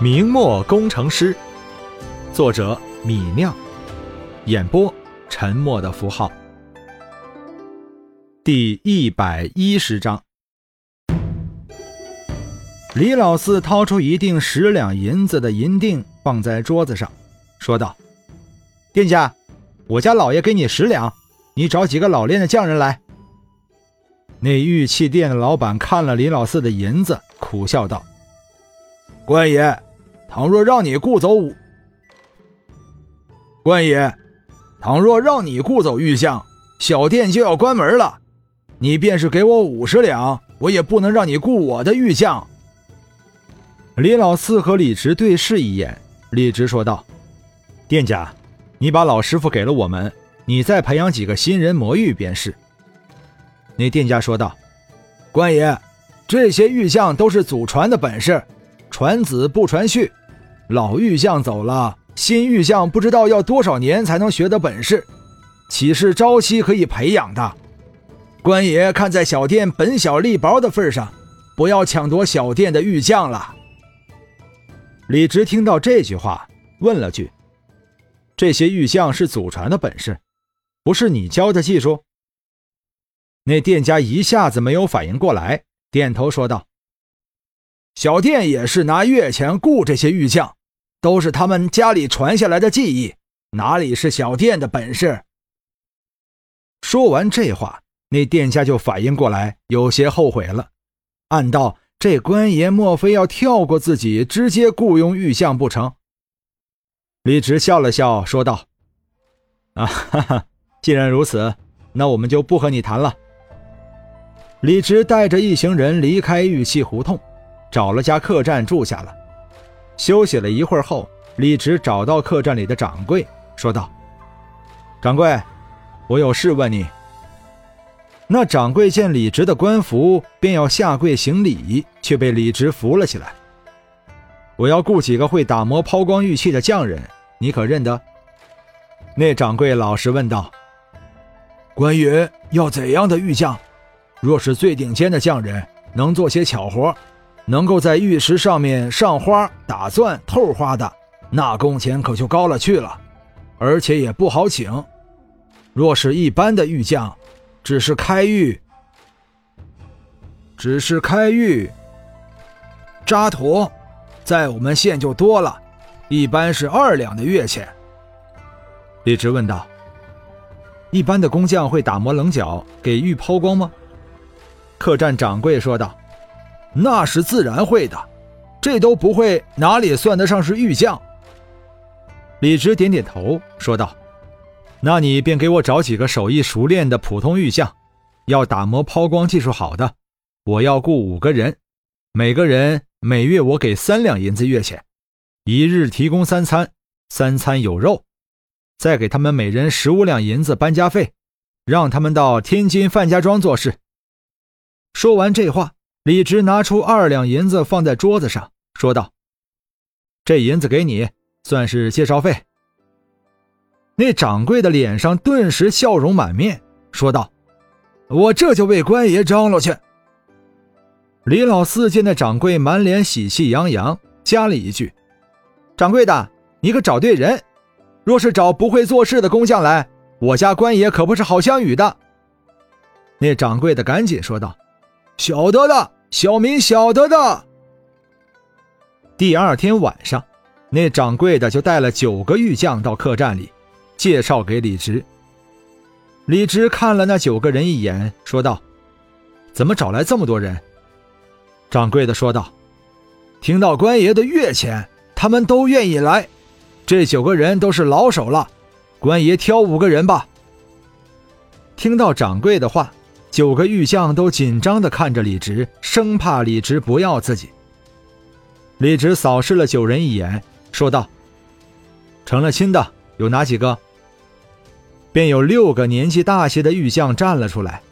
明末工程师，作者米酿，演播沉默的符号。第一百一十章，李老四掏出一锭十两银子的银锭，放在桌子上，说道：“店家，我家老爷给你十两，你找几个老练的匠人来。”那玉器店的老板看了李老四的银子，苦笑道：“官爷，倘若让你雇走五，官爷，倘若让你雇走玉匠，小店就要关门了。你便是给我五十两，我也不能让你雇我的玉匠。”李老四和李直对视一眼，李直说道：“店家，你把老师傅给了我们，你再培养几个新人磨玉便是。”那店家说道：“官爷，这些玉匠都是祖传的本事，传子不传婿。老玉匠走了，新玉匠不知道要多少年才能学得本事，岂是朝夕可以培养的？官爷看在小店本小利薄的份上，不要抢夺小店的玉匠了。”李直听到这句话，问了句：“这些玉匠是祖传的本事，不是你教的技术？”那店家一下子没有反应过来，点头说道：“小店也是拿月钱雇这些玉匠，都是他们家里传下来的技艺，哪里是小店的本事？”说完这话，那店家就反应过来，有些后悔了，暗道：“这官爷莫非要跳过自己，直接雇佣玉匠不成？”李直笑了笑，说道：“啊哈哈，既然如此，那我们就不和你谈了。”李直带着一行人离开玉器胡同，找了家客栈住下了。休息了一会儿后，李直找到客栈里的掌柜，说道：“掌柜，我有事问你。”那掌柜见李直的官服，便要下跪行礼，却被李直扶了起来。“我要雇几个会打磨抛光玉器的匠人，你可认得？”那掌柜老实问道：“官爷要怎样的玉匠？”若是最顶尖的匠人，能做些巧活，能够在玉石上面上花、打钻、透花的，那工钱可就高了去了，而且也不好请。若是一般的玉匠，只是开玉，只是开玉、扎土，在我们县就多了，一般是二两的月钱。李直问道：“一般的工匠会打磨棱角，给玉抛光吗？”客栈掌柜说道：“那是自然会的，这都不会，哪里算得上是玉匠？”李直点点头说道：“那你便给我找几个手艺熟练的普通玉匠，要打磨抛光技术好的，我要雇五个人，每个人每月我给三两银子月钱，一日提供三餐，三餐有肉，再给他们每人十五两银子搬家费，让他们到天津范家庄做事。”说完这话，李直拿出二两银子放在桌子上，说道：“这银子给你，算是介绍费。”那掌柜的脸上顿时笑容满面，说道：“我这就为官爷张罗去。”李老四见那掌柜满脸喜气洋洋，加了一句：“掌柜的，你可找对人，若是找不会做事的工匠来，我家官爷可不是好相与的。”那掌柜的赶紧说道。晓得的，小民晓得的。第二天晚上，那掌柜的就带了九个玉匠到客栈里，介绍给李直。李直看了那九个人一眼，说道：“怎么找来这么多人？”掌柜的说道：“听到官爷的月钱，他们都愿意来。这九个人都是老手了，官爷挑五个人吧。”听到掌柜的话。九个玉匠都紧张地看着李直，生怕李直不要自己。李直扫视了九人一眼，说道：“成了亲的有哪几个？”便有六个年纪大些的玉匠站了出来，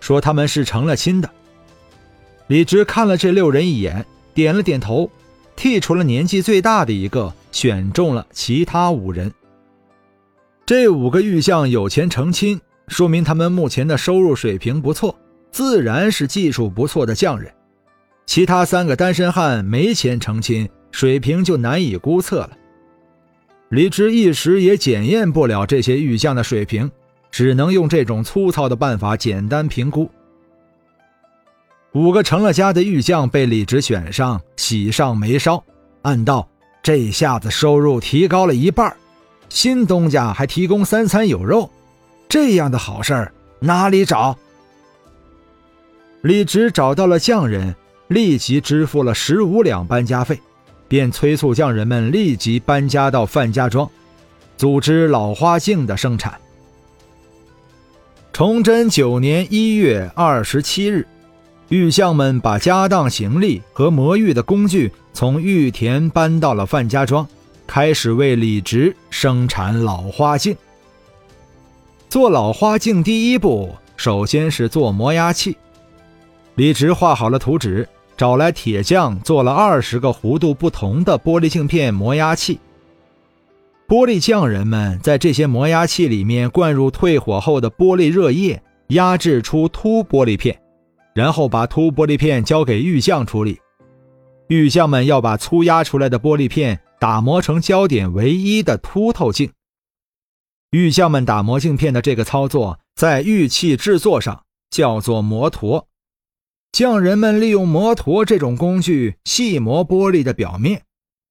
说他们是成了亲的。李直看了这六人一眼，点了点头，剔除了年纪最大的一个，选中了其他五人。这五个玉匠有钱成亲。说明他们目前的收入水平不错，自然是技术不错的匠人。其他三个单身汉没钱成亲，水平就难以估测了。李直一时也检验不了这些玉匠的水平，只能用这种粗糙的办法简单评估。五个成了家的玉匠被李直选上，喜上眉梢，暗道这下子收入提高了一半，新东家还提供三餐有肉，这样的好事儿哪里找？李直找到了匠人，立即支付了十五两搬家费，便催促匠人们立即搬家到范家庄，组织老花镜的生产。崇祯九年一月二十七日。玉匠们把家当行李和磨玉的工具从玉田搬到了范家庄，开始为李直生产老花镜。做老花镜第一步，首先是做磨牙器。李直画好了图纸，找来铁匠做了二十个弧度不同的玻璃镜片磨牙器。玻璃匠人们在这些磨牙器里面灌入退火后的玻璃热液，压制出凸玻璃片。然后把凸玻璃片交给玉匠处理，玉匠们要把粗压出来的玻璃片打磨成焦点唯一的凸透镜。玉匠们打磨镜片的这个操作，在玉器制作上叫做磨陀。匠人们利用磨陀这种工具细磨玻璃的表面。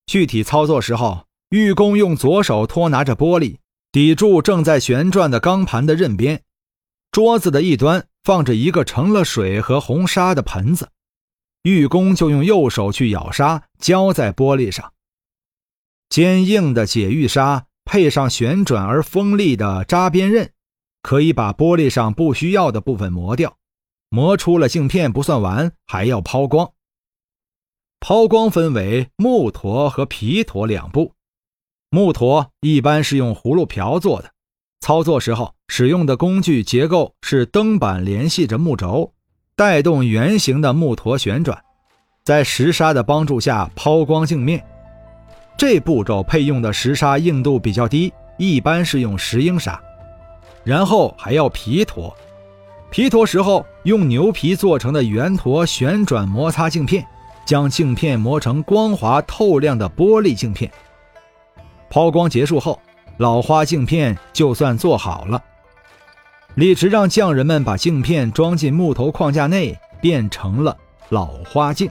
具体操作时候，玉工用左手托拿着玻璃，抵住正在旋转的钢盘的刃边，桌子的一端。放着一个盛了水和红砂的盆子，玉工就用右手去舀沙浇在玻璃上。坚硬的解玉砂配上旋转而锋利的扎边刃，可以把玻璃上不需要的部分磨掉。磨出了镜片不算完，还要抛光。抛光分为木坨和皮坨两步。木坨一般是用葫芦瓢做的。操作时候使用的工具结构是灯板联系着木轴，带动圆形的木坨旋转，在石沙的帮助下抛光镜面。这步骤配用的石沙硬度比较低，一般是用石英砂。然后还要皮坨，皮坨时候用牛皮做成的圆坨旋转摩擦镜片，将镜片磨成光滑透亮的玻璃镜片。抛光结束后。老花镜片就算做好了，李直让匠人们把镜片装进木头框架内，变成了老花镜。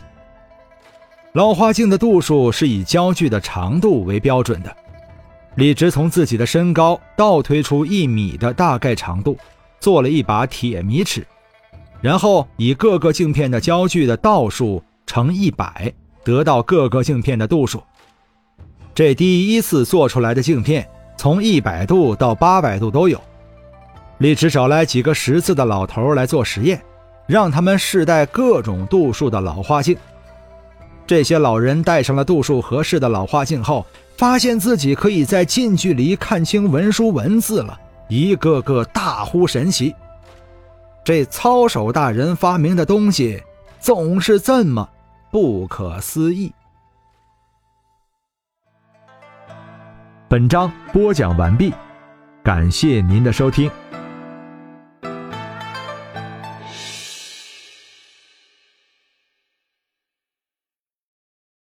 老花镜的度数是以焦距的长度为标准的。李直从自己的身高倒推出一米的大概长度，做了一把铁米尺，然后以各个镜片的焦距的倒数乘一百，得到各个镜片的度数。这第一次做出来的镜片。从一百度到八百度都有。李直找来几个识字的老头来做实验，让他们试戴各种度数的老花镜。这些老人戴上了度数合适的老花镜后，发现自己可以在近距离看清文书文字了，一个个大呼神奇。这操守大人发明的东西，总是这么不可思议。本章播讲完毕，感谢您的收听。